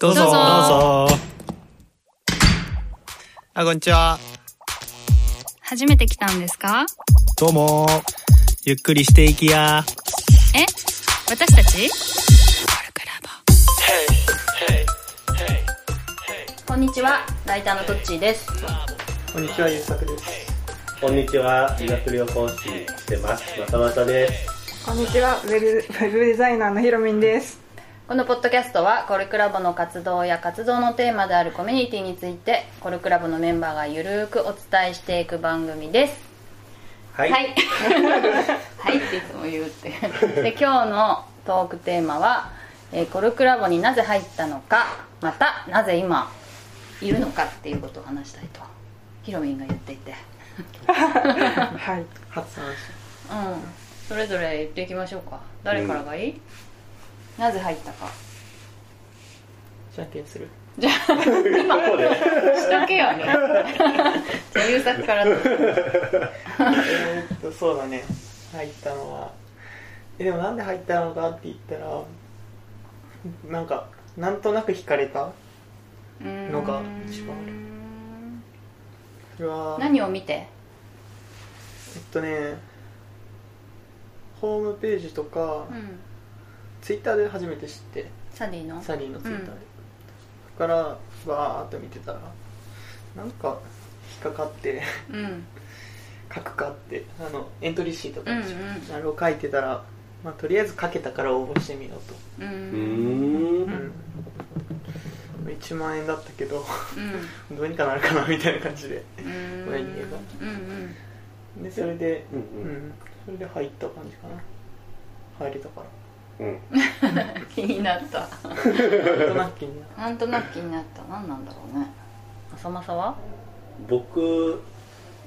どうぞ。どうぞどうぞ。あ、こんにちは。初めて来たんですか？どうも。ゆっくりしていきや。え？私たち？こんにちは、ライターのトッチーです。こんにちは、ゆうさくです。こんにちは、理学療法士してます。まさまさです。こんにちは、ウェブウェブデザイナーのひろみんです。このポッドキャストはコルクラボの活動や活動のテーマであるコミュニティについてコルクラボのメンバーがゆるーくお伝えしていく番組です。はい。はい。はいっていつも言うって。で今日のトークテーマは、えーコルクラボになぜ入ったのかまたなぜ今いるのかっていうことを話したいとヒロミンが言っていて。はい。発案者。うん。それぞれ言っていきましょうか。誰からがいい、なぜ入ったかじゃんけんする。じゃあ 今しとけよねじゃあ優作からえと、そうだね。入ったのは。え、でもなんで入ったのかって言ったら、なんか、なんとなく惹かれた。のが一番あるそれは、何を見て？えっとね、ホームページとか、うんツイッターで初めて知って、サディの？サリーのツイッター。で。うん。そこから、わーっと見てたら、なんか、引っかかって、うん。書くかってあのエントリーシートかうんうん。あれを書いてたら、まあ、とりあえず書けたから応募してみようううーん。ん。と、うん、1万円だったけどうん。どうにかなるかなみたいな感じでうん。親に言えば。うんでそれで、ううん。ん。それで入った感じかな。入れたかうん。うん気になった。らなんとなく気になる。なんとなく気になった。何なんだろうね。浅間さは？僕、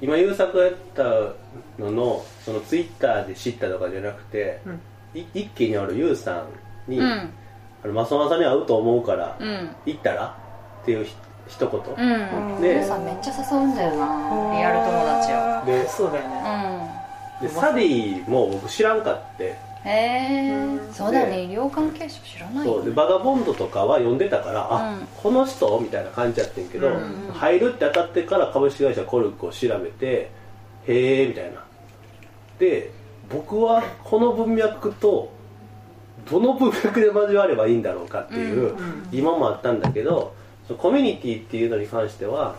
今優作やったのの、そのツイッターで知ったとかじゃなくて、うん。い一気にある優さんに、うん。あの、マソマさんに会うと思うから、うん。行ったら？っていうひ一言。うん。ででさめっちゃ誘うんだよな。リアル友達を。でそうだよね、うで、サディも僕知らんかって、んへえそうだよね医療関係者知らないそう。でバガボンドとかは読んでたから、あうん。この人？みたいな感じやってんけど、うんうん入るって当たってから株式会社コルクを調べてへえみたいな。で僕はこの文脈とどの文脈で交わればいいんだろうかっていう、うん今もあったんだけどそのコミュニティっていうのに関しては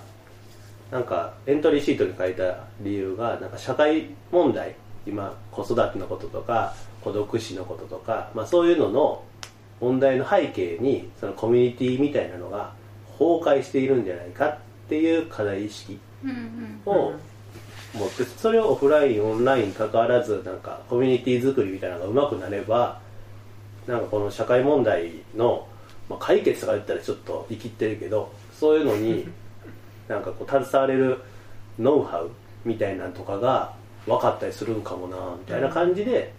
なんかエントリーシートに書いた理由がなんか社会問題今子育てのこととか孤独死のこととか、まあ、そういうのの問題の背景にそのコミュニティみたいなのが崩壊しているんじゃないかっていう課題意識を持ってそれをオフラインオンラインに関わらずなんかコミュニティ作りみたいなのがうまくなればなんかこの社会問題の、まあ、解決とか言ったらちょっと生きってるけどそういうのに なんかこう携われるノウハウみたいなのとかが分かったりするんかもなみたいな感じで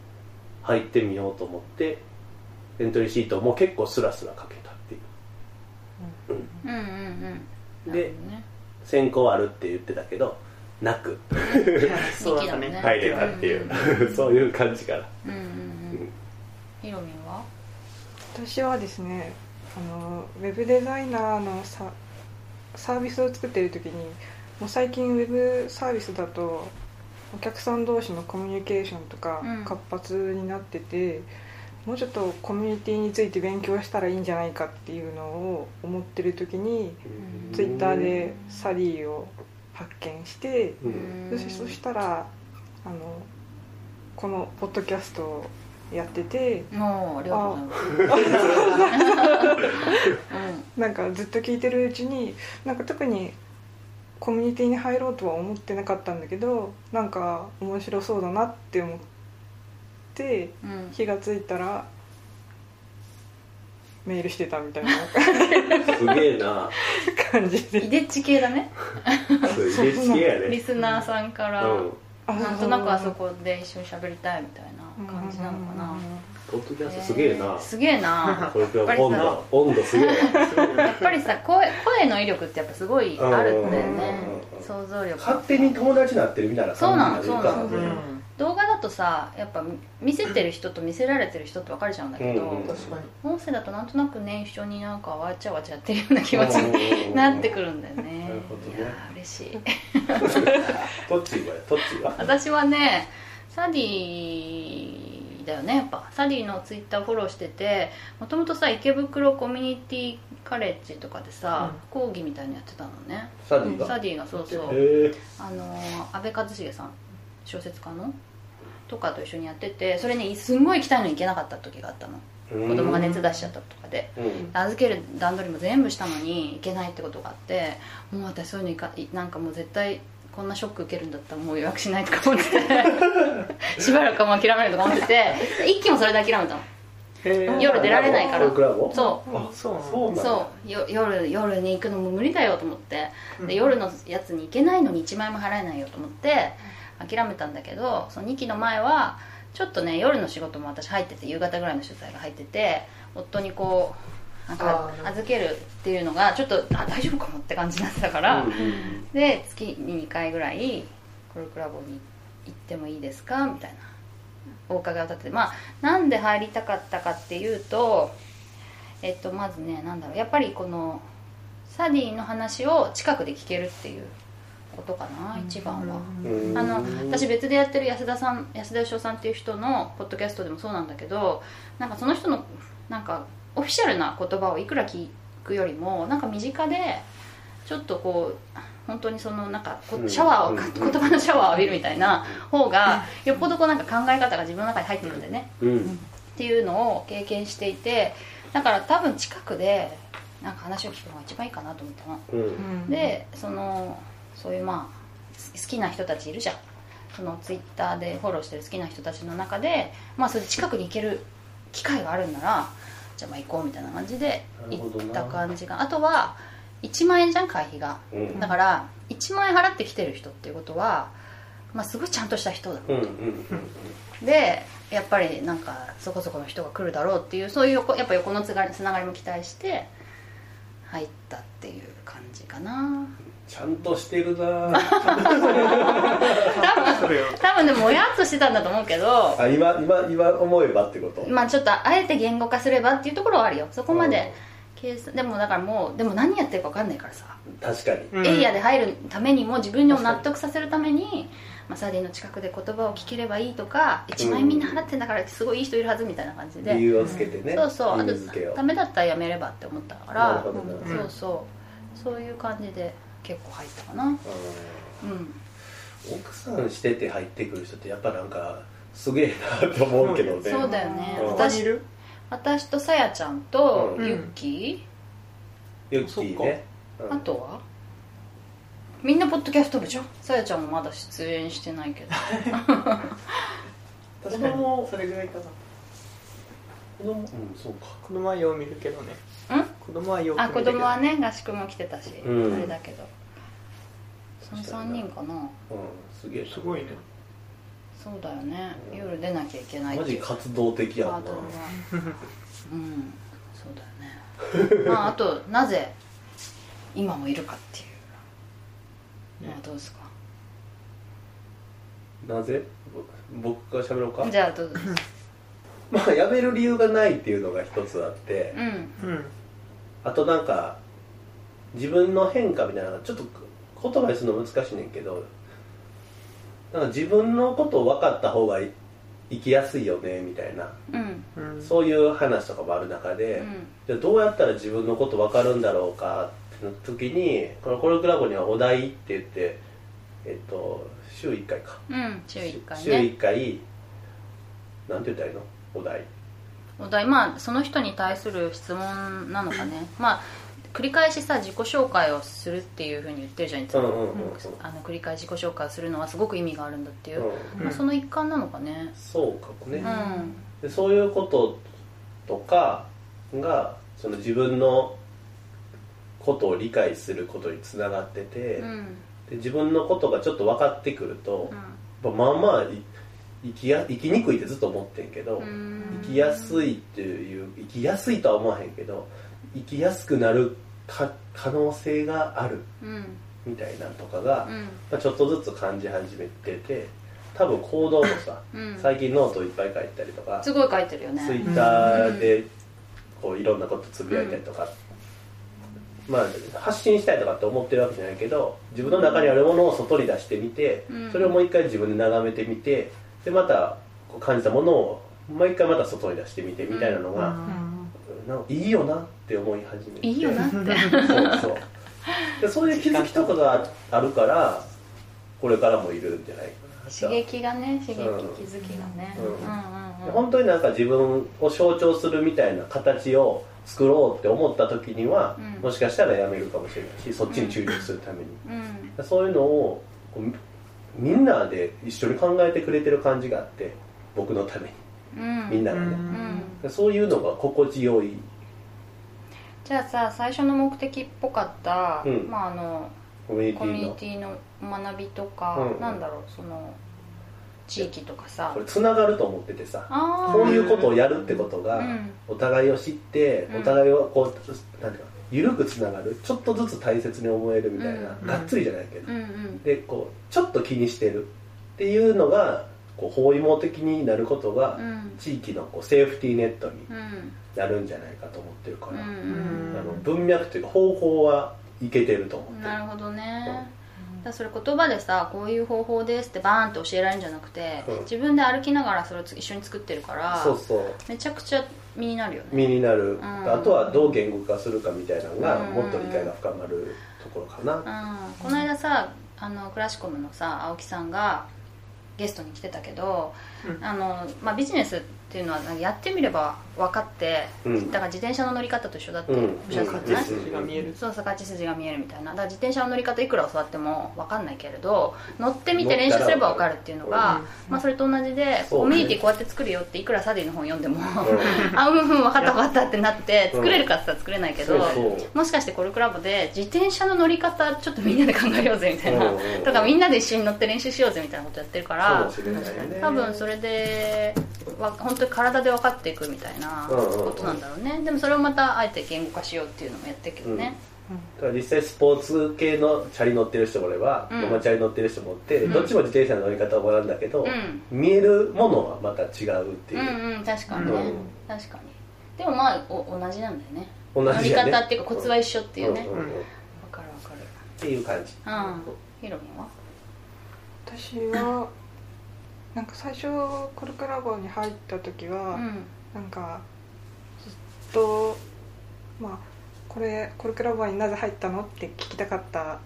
入ってみようと思ってエントリーシートも結構スラスラ書けたっていう。うん。うんうんなでね。選考あるって言ってたけどなく。そうだね。入れたっていう、そういう感じかなうんうんうん。ヒロミンは？私はですね、あのウェブデザイナーのササービスを作っている時に、もう最近ウェブサービスだとお客さん同士のコミュニケーションとかうん。活発になってて、もうちょっとコミュニティについて勉強したらいいんじゃないかっていうのを思ってる時に、うん。ツイッターでサリーを発見して、うん。そしそしたらあのこのポッドキャストをやっててもうありがとうございます。なんかずっと聞いてるうちになんか特にコミュニティに入ろうとは思ってなかったんだけどなんか面白そうだなって思って気がついたらメールしてたみたいな。すげえな。感じで。イデッチ系だね。そう入れ付けやね。リスナーさんから。うん。あなんとなくあそこで一緒に喋りたいみたいな感じなのかな。ポッドキャストすげえな。すげえな。これ今日温度温度すげえ。やっぱりさ声声の威力ってやっぱすごいあるんだよね。うん想像力。勝手に友達になってるみたいなそうなのそうなの。うん。動画だとさやっぱ見せてる人と見せられてる人って分かれちゃうんだけど、音声だとなんとなくね一緒になんかわちゃわちゃやってるような気持ちになってくるんだよね。いやー嬉しい。どっちがどっちが私はねサディだよねやっぱ。サディのツイッターフォローしててもともとさ池袋コミュニティカレッジとかでさ、講義みたいなのやってたのね。サディが？サディがそうそう。あのー安倍一茂さん小説家の？とかと一緒にやっててそれねすんごい行きたいのに行けなかった時があったの。子供が熱出しちゃったとかで。うん。預ける段取りも全部したのに行けないってことがあってもう私そういうのいかいなんかもう絶対こんなショック受けるんだったらもう予約しないとか思って。しばらくはもう諦めるとか思ってて。一気もそれで諦めたの。夜出られないから。そう。あそうなんだ。そう。夜夜に行くのも無理だよと思って。で夜のやつに行けないのに1万円も払えないよと思って諦めたんだけどその2期の前はちょっとね夜の仕事も私入ってて夕方ぐらいの取材が入ってて夫にこうなんか預けるっていうのがちょっとあ大丈夫かもって感じになってたから、うんうん。で月に2回ぐらいコルクラボに行ってもいいですかみたいな。お伺いを立てて。まあなんで入りたかったかっていうとえっとまずねなんだろう。やっぱりこのサディの話を近くで聞けるっていうことかな一番は。うん。あの私別でやってる安田さん安田義雄さんっていう人のポッドキャストでもそうなんだけどなんかその人のなんかオフィシャルな言葉をいくら聞くよりもなんか身近でちょっとこう本当にそのなんかシャワーをかうん。言葉のシャワーを浴びるみたいな方がよっぽどこうなんか考え方が自分の中に入ってるんだよね。うん。っていうのを経験していてだから多分近くでなんか話を聞くのが一番いいかなと思ったの。うん。でそのそういうまあ好きな人たちいるじゃん。そのツイッターでフォローしてる好きな人たちの中でまあそれで近くに行ける機会があるんならじゃあまあ行こうみたいな感じで行った感じが。あとは1万円じゃん会費が。うん。だから1万円払ってきてる人っていうことはまあすごいちゃんとした人だ。うんうんでやっぱりなんかそこそこの人が来るだろうっていうそういう横やっぱ横のつながりも期待して入ったっていう感じかなちゃんとしてるな。それを多分でももやっとしてたんだと思うけどあ今今今思えばってこと？まあちょっとあえて言語化すればっていうところはあるよ。そこまで計算でもだからもうでも何やってるか分かんないからさ、確かに。うん。エリアで入るためにも自分を納得させるために、まあ、サディの近くで言葉を聞ければいいとか1万円みんな払ってんだからすごいいい人いるはずみたいな感じで、理由をつけてね。そうそう。あとダメだったらやめればって思ったかならそうそう。そういう感じで結構入ったかな。うん。うん。奥さんしてて入ってくる人ってやっぱなんかすげえなって思うけどね。そうだよね。うん。私私とさやちゃんとうん。ユッキユッキーね。ー、うん。あとは？みんなポッドキャスト部じゃん。さやちゃんもまだ出演してないけど。確かに。それぐらいかな。子供。うんそうか。子供はよう見るけどね。ん子供はよく見あるけど。子供はね合宿も来てたし、うん。あれだけど。その3人かな。うん。すげえ。すごいね。そうだよね。夜出なきゃいけないマジ活動的やんな。うん。そうだよね。まああとなぜ今もいるかっていう。のはどうですか、なぜ？ぼ僕から喋ろうか？じゃあどうぞ。まあ辞める理由がないっていうのが一つあって。うん。うんあとなんか自分の変化みたいなちょっと言葉にするの難しいねんけどなんか自分のことを分かった方が生きやすいよねみたいな。うん。うんそういう話とかもある中で、うん。じゃあどうやったら自分のこと分かるんだろうかってなった時にこのコルクラボにはお題って言ってえっと週1回か。うん週1回週ね1回なんて言ったらいいの？お題お題まあその人に対する質問なのかね。まあ繰り返しさ自己紹介をするっていうふうに言ってるじゃんいつも、うんうんうんうん。あの繰り返し自己紹介をするのはすごく意味があるんだっていう、うん。まあ、その一環なのかね。そうかもね、うん。でそういうこととかがその自分のことを理解することにつながってて、うん。で自分のことがちょっと分かってくると、うまあまあい生きや生きにくいってずっと思ってんけど、ん。生きやすいっていう生きやすいとは思わへんけど生きやすくなるか可能性があるうん。みたいなんとかが、うん。まあ、ちょっとずつ感じ始めてて多分行動もさ、うん。最近ノートいっぱい書いたりとかすごい書いてるよね。ツイッターでこういろんなことつぶやいたりとか、まあ発信したいとかって思ってるわけじゃないけど自分の中にあるものを外に出してみて、うん。それをもう一回自分で眺めてみてでまたこう感じたものをもう一回また外に出してみてみたいなのが、なんかいいよなって思い始めて。いいよなって。そうそう。でそういう気づきとかがあるからこれからもいるんじゃないかな刺激がね刺激うん。気づきがね。うん。うんうんうん。本当になんか自分を象徴するみたいな形を作ろうって思った時には、うん。もしかしたらやめるかもしれないしそっちに注力するために。うん。そういうのをこうみんなで一緒に考えてくれてる感じがあって僕のために。うん。みんながね、うん。そういうのが心地よい。じゃあさ最初の目的っぽかった、うん。まああのコミュニテコミュニィのティの学びとか、うん。なんだろうその地域とかさ。これつながると思っててさあこういうことをやるってことが、うん。お互いを知ってうん。お互いをこうなんていうか緩くつながるちょっとずつ大切に思えるみたいな、うん。がっつりじゃないけど、うん。うんでこうちょっと気にしてるっていうのがこう包囲網的になることが、うん。地域のこうセーフティーネットにうん。なるんじゃないかと思ってるから、うん。あの文脈というか方法はいけてると思ってる。なるほどね、だそれ言葉でさこういう方法ですってバーンって教えられるんじゃなくて、うん。自分で歩きながらそれを一緒に作ってるからそうそう。めちゃくちゃ身になるよね。身になる、ん。あとはどう言語化するかみたいなのがうん。もっと理解が深まるところかな、うん、この間さあのクラシコムのさ青木さんがゲストに来てたけど、うん。あのまあ、ビジネスっていうのはなんかやってみれば分かって、うん。だから自転車の乗り方と一緒だっておっうんしゃってたじゃない、うん。筋が見えるそうそう勝ち筋が見えるみたいな。だから自転車の乗り方いくら教わっても分かんないけれど乗ってみて練習すれば分かるっていうのが、まあ、それと同じで、コミュニティこうやって作るよっていくらサディの本読んでも、あうんうん分かった分かったってなって作れるかって言ったら作れないけど、そうそう。もしかしてコルクラボで自転車の乗り方ちょっとみんなで考えようぜみたいな、とかみんなで一緒に乗って練習しようぜみたいなことやってるかから多分それでわ本当に体で分かっていくみたいなうんうんうん。ことなんだろうね、でもそれをまたあえて言語化しようっていうのもやってるけどね、だから実際スポーツ系のチャリ乗ってる人もいれば、うん。ママチャリ乗ってる人もおって、うん。どっちも自転車の乗り方を学んだけど、うん。見えるものはまた違うっていう。う、んうん確かにね、うん。確かに。でもまあお同じなんだよね。同乗りじやね方っていうかコツは一緒っていうね、わんんん。っかるわかる。ていう感じ。うん。ヒロミンは？私はなんか最初コルクラボに入った時は、うん。なんかずっとまあこれコルクラボになぜ入ったのって聞きたかった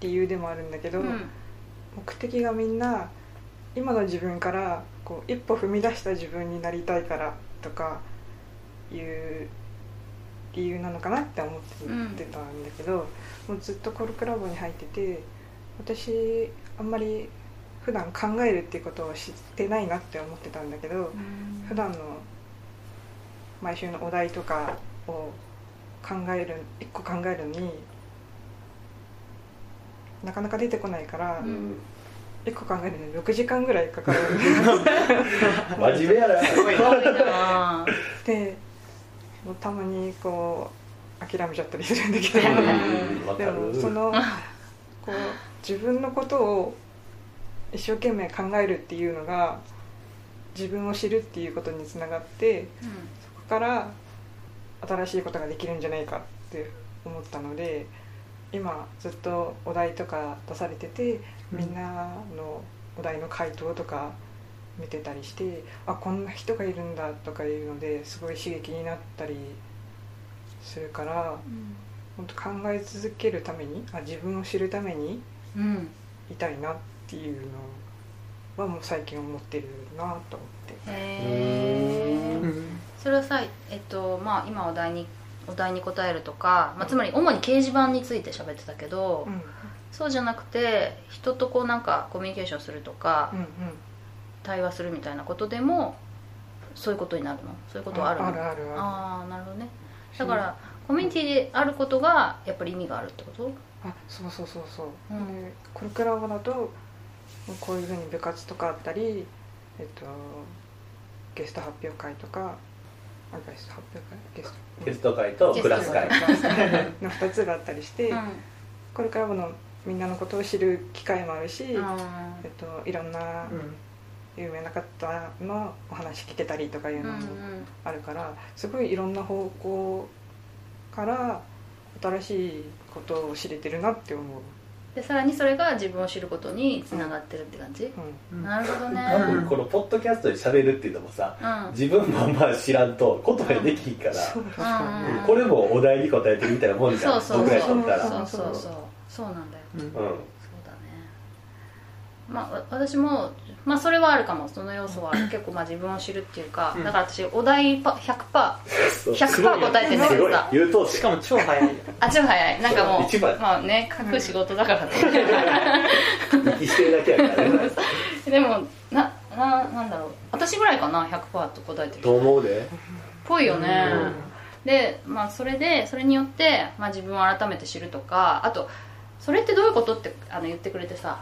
理由でもあるんだけど、うん。目的がみんな今の自分からこう一歩踏み出した自分になりたいからとかいう理由なのかなって思ってたんだけど、もうずっとコルクラボに入ってて私あんまり普段考えるっていうことを知ってないなって思ってたんだけど、普段の毎週のお題とかを考える一個考えるのになかなか出てこないから、うん。一個考えるのに6時間ぐらいかかる。真面目やな。すごいな。でもうたまにこう諦めちゃったりするんだけど。でもるそのこう自分のことを一生懸命考えるっていうのが自分を知るっていうことにつながってそこから新しいことができるんじゃないかって思ったので今ずっとお題とか出されててみんなのお題の回答とか見てたりしてあこんな人がいるんだとかいうのですごい刺激になったりするから本当考え続けるためにあ自分を知るためにうんうん。いたいなっていうのはもう最近思ってるなと思って。へえうん。それはさえっとまあ今お題にお題に答えるとか、まあ、つまり主に掲示板について喋ってたけど、うん。そうじゃなくて人とこうなんかコミュニケーションするとか、うんうん。対話するみたいなことでもそういうことになるの？そういうことはあるの？あるあるある。ああなるほどね。だからコミュニティであることがやっぱり意味があるってこと？あそうそうそうそう、うん。でコルクラボだとこういうふうに部活とかあったりえっとゲスト発表会とかあゲスト発表会ゲストテスト会とクラス会。の2つがあったりして、うん。コルクラボのみんなのことを知る機会もあるし、うんえっと、いろんなうん有名な方のお話聞けたりとかいううんのもあるからすごいいろんな方向から新しいことを知れてるなって思う、でさらにそれが自分を知ることにつながってるって感じ、うん。うん。なるほどね。多分このポッドキャストで喋るっていうのもさうん。自分もあんま知らんと言葉にできひんから、これもお題に答えてみたいなもんじゃんそうそう僕らにとったらそうそうそうそうなんだよ。うんまあわ私もまあそれはあるかも。その要素は 結構まあ自分を知るっていうか、うん。だから私お題パ100%そう。100%すごいよ。答えてんだけどさ。優等生しかも超早い。あ超早い。なんかもう一番まあね書く仕事だからね、でもなななんだろう。私ぐらいかな100%と答えてると思うで。ぽいよね、うん。でまあそれでそれによって、まあ、自分を改めて知るとかあとそれってどういうことってあの言ってくれてさ。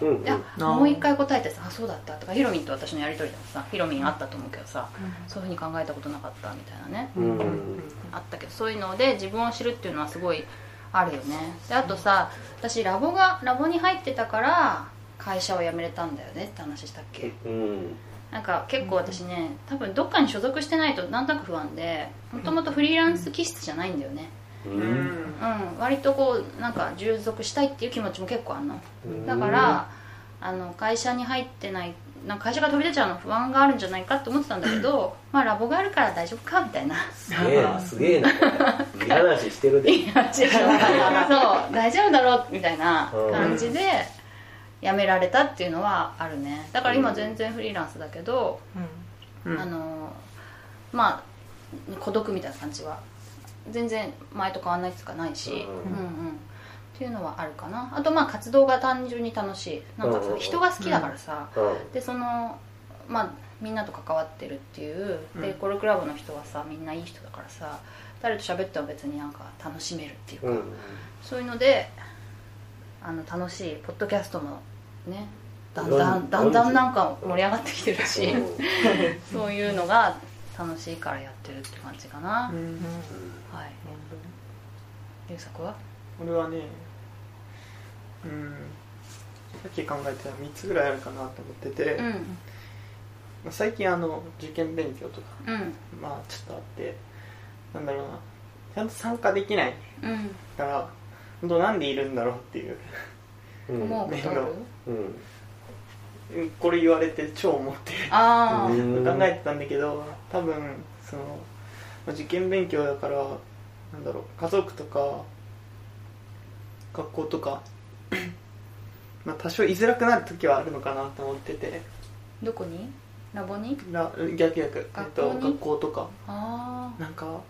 うんうん。いやもう一回答えてさあそうだったとかヒロミンと私のやり取りでもさヒロミンあったと思うけどさ、そういうふうに考えたことなかったみたいなね、うんあったけどそういうので自分を知るっていうのはすごいあるよね。であとさ私ラボがラボに入ってたから会社を辞めれたんだよねって話したっけ。うん。なんか結構私ね多分どっかに所属してないとなんとなく不安でもともとフリーランス気質じゃないんだよねううん。んうん割とこうなんか従属したいっていう気持ちも結構あんの。うん。だからあの会社に入ってないなんか会社が飛び出ちゃうの不安があるんじゃないかって思ってたんだけどまあラボがあるから大丈夫かみたいな。すげえなすげえな。これいい話してるで。いや違うそう大丈夫だろうみたいな感じで辞められたっていうのはあるね。だから今全然フリーランスだけど、うん。あのまあ孤独みたいな感じは全然前と変わんないっていうかないし、うんうん。うんっていうのはあるかな。あとまあ活動が単純に楽しい。なんかさうん人が好きだからさ、うん。でそのまあみんなと関わってるっていう。でうん。コルクラブの人はさみんないい人だからさ誰と喋っても別になんか楽しめるっていうか、うんそういうのであの楽しいポッドキャストもねだんだんだんだんなんか盛り上がってきてるし、そういうのが楽しいからやってるって感じかな、うん。はい。優作は？俺はねうんさっき考えてたら3つぐらいあるかなと思ってて、うん。まあ最近あの受験勉強とかうん。まあちょっとあってなんだろうなちゃんと参加できないうん。から本当なんでいるんだろうっていううん。思うこれ言われて超思って考えてたんだけど多分そのまあ受験勉強だからなんだろう家族とか学校とか まあ多少居づらくなる時はあるのかなと思ってて。どこに？ラボに？ら逆逆、えっと、学校とか。ああなんか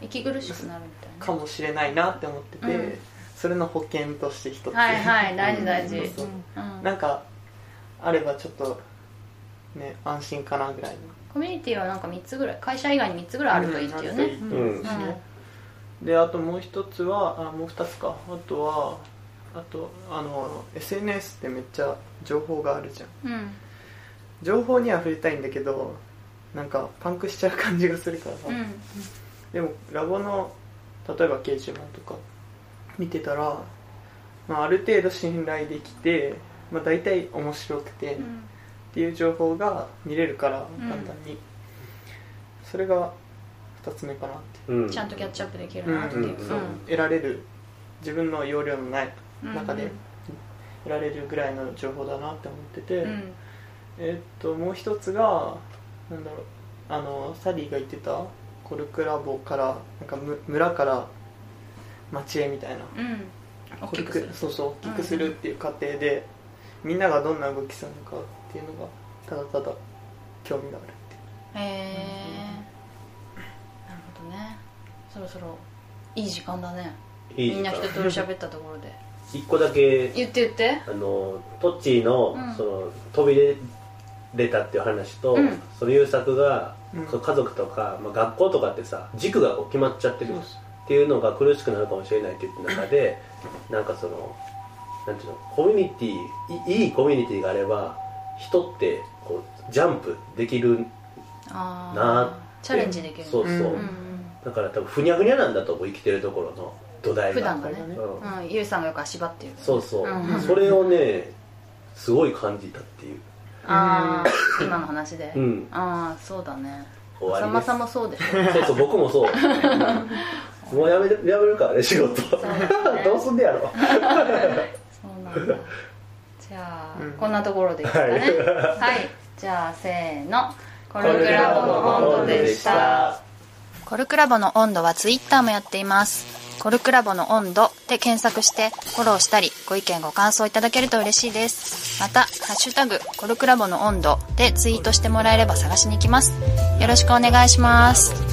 息苦しくなるみたいな。かもしれないなって思ってて、うん。それの保険として一つ。はいはい大事大事。うん。なんかあればちょっとね安心かなぐらいのコミュニティはなんか3つぐらい会社以外に3つぐらいあるといいっていうね、うんうんうんであともう一つはあもう二つか。あとはあとあの SNS ってめっちゃ情報があるじゃん。うん。情報には触れたいんだけどなんかパンクしちゃう感じがするからさ、うんでもラボの例えば掲示板とか見てたら、まあ、ある程度信頼できて、まあ、大体面白くて、っうんていう情報が見れるからうん簡単に、それが2つ目かなって。うん。ちゃんとキャッチアップできるなっていう、うんそう得られる自分の容量のないうん中で得られるぐらいの情報だなって思ってて、うん。えーっともう一つがなんだろう。あのサリーが言ってたコルクラボからなんかむ村から町へみたいな。うん。大そうそう大きくするっていう過程で、みんながどんな動きするのかっていうのがただただ興味があるっていう。へえなるほどね。そろそろいい時間だね。いいみんな一通り喋ったところで。一個だけ言って言って。あのトッチーの,、うん。その飛び出れたっていう話と、うん。その優作が、うん。家族とか、まあ、学校とかってさ軸が決まっちゃってるっていうのが苦しくなるかもしれないって言って中でなんかそのなんていうのコミュニティいいいコミュニティがあれば人ってこうジャンプできるなああーってチャレンジできる。そうそう、うんうんうん。だから多分ふにゃふにゃなんだと思う生きてるところの土台が。普段がね。ね。うん。うんゆうさんがよく足場っていうそうそう、うん。それをねすごい感じたっていう。ああ 今の話で、うん。ああそうだね。さ終わりです。まさもそうでしょ。そうそう僕もそう。もうやめるやめるからね仕事。ね。どうすんねやろ じゃあ、うん。こんなところでいいですかね。はい。はい、じゃあせーの。コルクラボの温度でした。コルクラボの温度はツイッターもやっています。コルクラボの温度で検索してフォローしたりご意見ご感想いただけると嬉しいです。また「ハッシュタグコルクラボの温度」でツイートしてもらえれば探しに行きます。よろしくお願いします